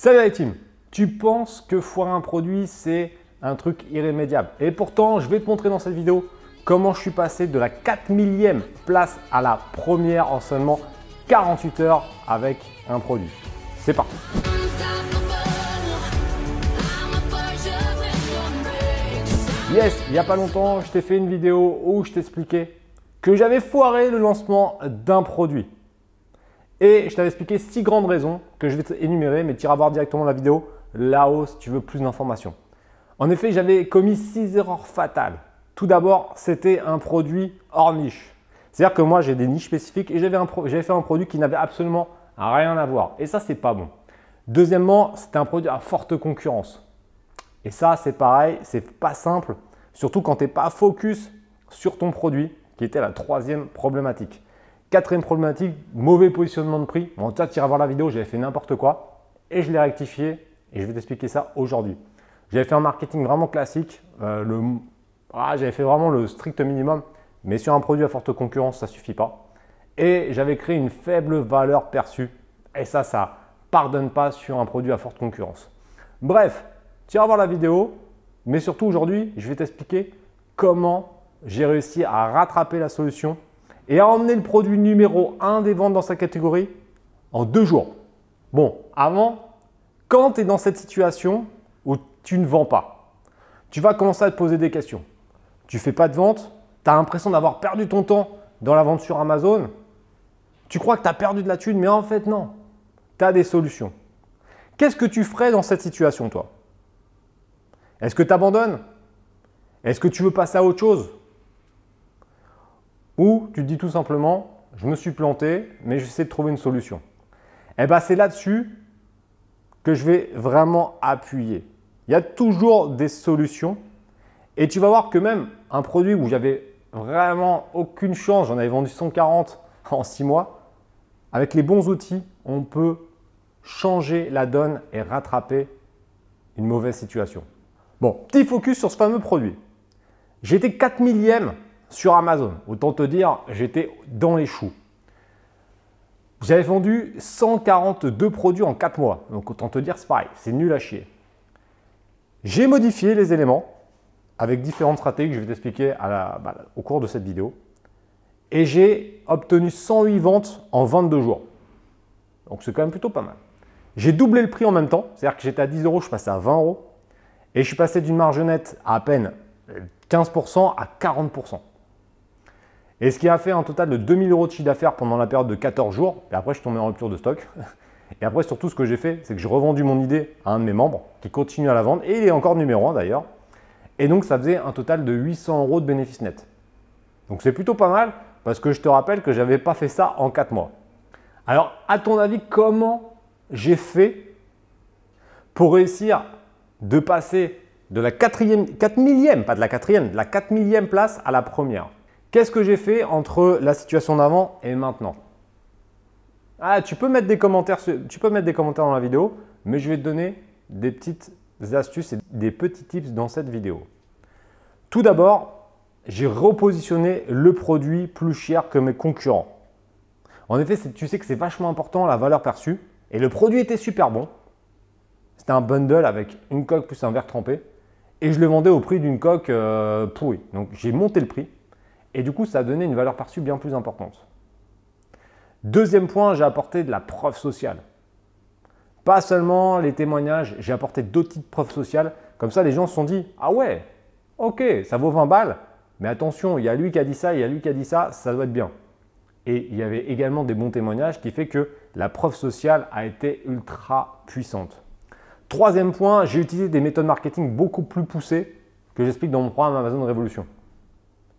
Salut la team Tu penses que foirer un produit, c'est un truc irrémédiable. Et pourtant, je vais te montrer dans cette vidéo comment je suis passé de la 4 millième place à la première en seulement 48 heures avec un produit. C'est parti Yes, il n'y a pas longtemps, je t'ai fait une vidéo où je t'expliquais que j'avais foiré le lancement d'un produit. Et je t'avais expliqué six grandes raisons que je vais t'énumérer, mais tu iras voir directement la vidéo là-haut si tu veux plus d'informations. En effet, j'avais commis six erreurs fatales. Tout d'abord, c'était un produit hors niche. C'est-à-dire que moi, j'ai des niches spécifiques et j'avais fait un produit qui n'avait absolument rien à voir. Et ça, c'est pas bon. Deuxièmement, c'était un produit à forte concurrence. Et ça, c'est pareil, c'est pas simple, surtout quand tu n'es pas focus sur ton produit, qui était la troisième problématique. Quatrième problématique, mauvais positionnement de prix. Bon, tu iras voir la vidéo, j'avais fait n'importe quoi et je l'ai rectifié et je vais t'expliquer ça aujourd'hui. J'avais fait un marketing vraiment classique. Euh, ah, j'avais fait vraiment le strict minimum, mais sur un produit à forte concurrence, ça ne suffit pas. Et j'avais créé une faible valeur perçue. Et ça, ça pardonne pas sur un produit à forte concurrence. Bref, tu iras voir la vidéo, mais surtout aujourd'hui, je vais t'expliquer comment j'ai réussi à rattraper la solution et à emmener le produit numéro 1 des ventes dans sa catégorie en deux jours. Bon, avant, quand tu es dans cette situation où tu ne vends pas, tu vas commencer à te poser des questions. Tu fais pas de vente, tu as l'impression d'avoir perdu ton temps dans la vente sur Amazon. Tu crois que tu as perdu de la thune, mais en fait non. Tu as des solutions. Qu'est-ce que tu ferais dans cette situation, toi? Est-ce que tu abandonnes Est-ce que tu veux passer à autre chose? Ou tu te dis tout simplement, je me suis planté, mais j'essaie de trouver une solution. Et eh bien c'est là-dessus que je vais vraiment appuyer. Il y a toujours des solutions. Et tu vas voir que même un produit où j'avais vraiment aucune chance, j'en avais vendu 140 en 6 mois, avec les bons outils, on peut changer la donne et rattraper une mauvaise situation. Bon, petit focus sur ce fameux produit. J'étais 4 millième sur Amazon. Autant te dire, j'étais dans les choux. J'avais vendu 142 produits en 4 mois. Donc autant te dire, c'est pareil, c'est nul à chier. J'ai modifié les éléments avec différentes stratégies que je vais t'expliquer bah, au cours de cette vidéo. Et j'ai obtenu 108 ventes en 22 jours. Donc c'est quand même plutôt pas mal. J'ai doublé le prix en même temps, c'est-à-dire que j'étais à 10 euros, je passais à 20 euros. Et je suis passé d'une marge nette à à peine 15% à 40%. Et ce qui a fait un total de 2000 euros de chiffre d'affaires pendant la période de 14 jours. Et après, je suis tombé en rupture de stock. Et après, surtout, ce que j'ai fait, c'est que j'ai revendu mon idée à un de mes membres qui continue à la vendre. Et il est encore numéro 1 d'ailleurs. Et donc, ça faisait un total de 800 euros de bénéfices nets. Donc, c'est plutôt pas mal parce que je te rappelle que je n'avais pas fait ça en 4 mois. Alors, à ton avis, comment j'ai fait pour réussir de passer de la quatrième, 4 millième, pas de la quatrième, de la 4 millième place à la première? Qu'est-ce que j'ai fait entre la situation d'avant et maintenant Ah, tu peux, mettre des commentaires, tu peux mettre des commentaires dans la vidéo, mais je vais te donner des petites astuces et des petits tips dans cette vidéo. Tout d'abord, j'ai repositionné le produit plus cher que mes concurrents. En effet, tu sais que c'est vachement important la valeur perçue. Et le produit était super bon. C'était un bundle avec une coque plus un verre trempé. Et je le vendais au prix d'une coque euh, pourrie. Donc j'ai monté le prix. Et du coup, ça a donné une valeur perçue bien plus importante. Deuxième point, j'ai apporté de la preuve sociale. Pas seulement les témoignages, j'ai apporté d'autres types de preuves sociales. Comme ça, les gens se sont dit Ah ouais, ok, ça vaut 20 balles, mais attention, il y a lui qui a dit ça, il y a lui qui a dit ça, ça doit être bien. Et il y avait également des bons témoignages qui fait que la preuve sociale a été ultra puissante. Troisième point, j'ai utilisé des méthodes marketing beaucoup plus poussées que j'explique dans mon programme Amazon Révolution.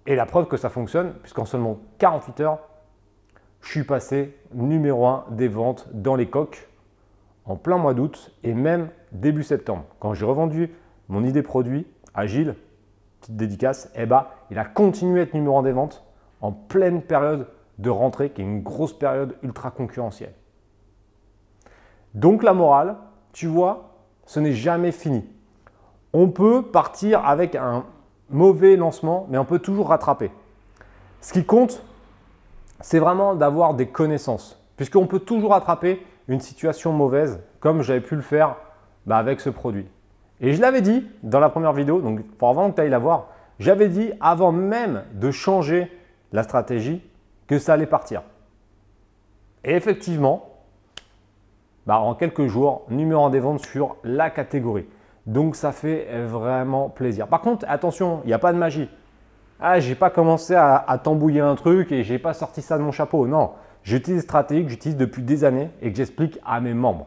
Et la preuve que ça fonctionne, puisqu'en seulement 48 heures, je suis passé numéro 1 des ventes dans les coques en plein mois d'août et même début septembre. Quand j'ai revendu mon idée produit à Gilles, petite dédicace, eh ben, il a continué à être numéro 1 des ventes en pleine période de rentrée, qui est une grosse période ultra concurrentielle. Donc la morale, tu vois, ce n'est jamais fini. On peut partir avec un mauvais lancement, mais on peut toujours rattraper. Ce qui compte, c'est vraiment d'avoir des connaissances, puisqu'on peut toujours rattraper une situation mauvaise comme j'avais pu le faire bah, avec ce produit. Et je l'avais dit dans la première vidéo, donc pour avant que tu ailles la voir, j'avais dit avant même de changer la stratégie que ça allait partir. Et effectivement, bah, en quelques jours, numéro en des ventes sur la catégorie. Donc ça fait vraiment plaisir. Par contre, attention, il n'y a pas de magie. Ah, j'ai pas commencé à, tambouiller un truc et j'ai pas sorti ça de mon chapeau. Non, j'utilise des stratégies que j'utilise depuis des années et que j'explique à mes membres.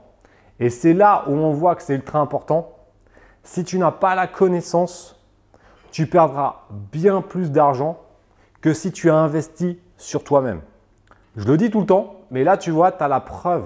Et c'est là où on voit que c'est ultra important. Si tu n'as pas la connaissance, tu perdras bien plus d'argent que si tu as investi sur toi-même. Je le dis tout le temps, mais là tu vois, tu as la preuve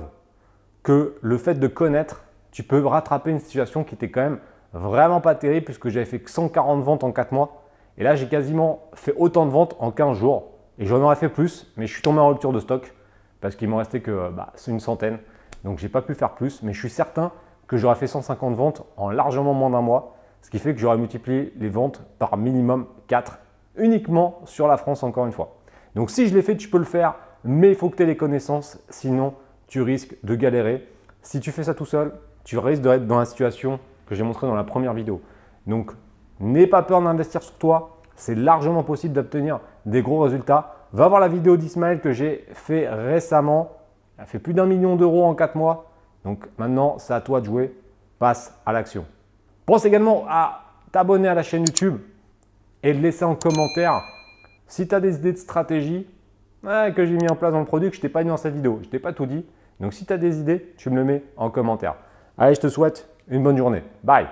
que le fait de connaître, tu peux rattraper une situation qui était quand même vraiment pas terrible puisque j'avais fait que 140 ventes en 4 mois. Et là, j'ai quasiment fait autant de ventes en 15 jours. Et j'en aurais fait plus, mais je suis tombé en rupture de stock parce qu'il m'en restait que bah, c'est une centaine. Donc, j'ai pas pu faire plus, mais je suis certain que j'aurais fait 150 ventes en largement moins d'un mois. Ce qui fait que j'aurais multiplié les ventes par minimum 4 uniquement sur la France encore une fois. Donc si je l'ai fait, tu peux le faire, mais il faut que tu aies les connaissances, sinon tu risques de galérer. Si tu fais ça tout seul, tu risques d'être dans la situation que j'ai montré dans la première vidéo. Donc n'aie pas peur d'investir sur toi, c'est largement possible d'obtenir des gros résultats. Va voir la vidéo d'Ismaël que j'ai fait récemment. Elle a fait plus d'un million d'euros en 4 mois. Donc maintenant, c'est à toi de jouer. Passe à l'action. Pense également à t'abonner à la chaîne YouTube et de laisser en commentaire si tu as des idées de stratégie que j'ai mis en place dans le produit que je t'ai pas dit dans cette vidéo. Je t'ai pas tout dit. Donc si tu as des idées, tu me le mets en commentaire. Allez, je te souhaite une bonne journée. Bye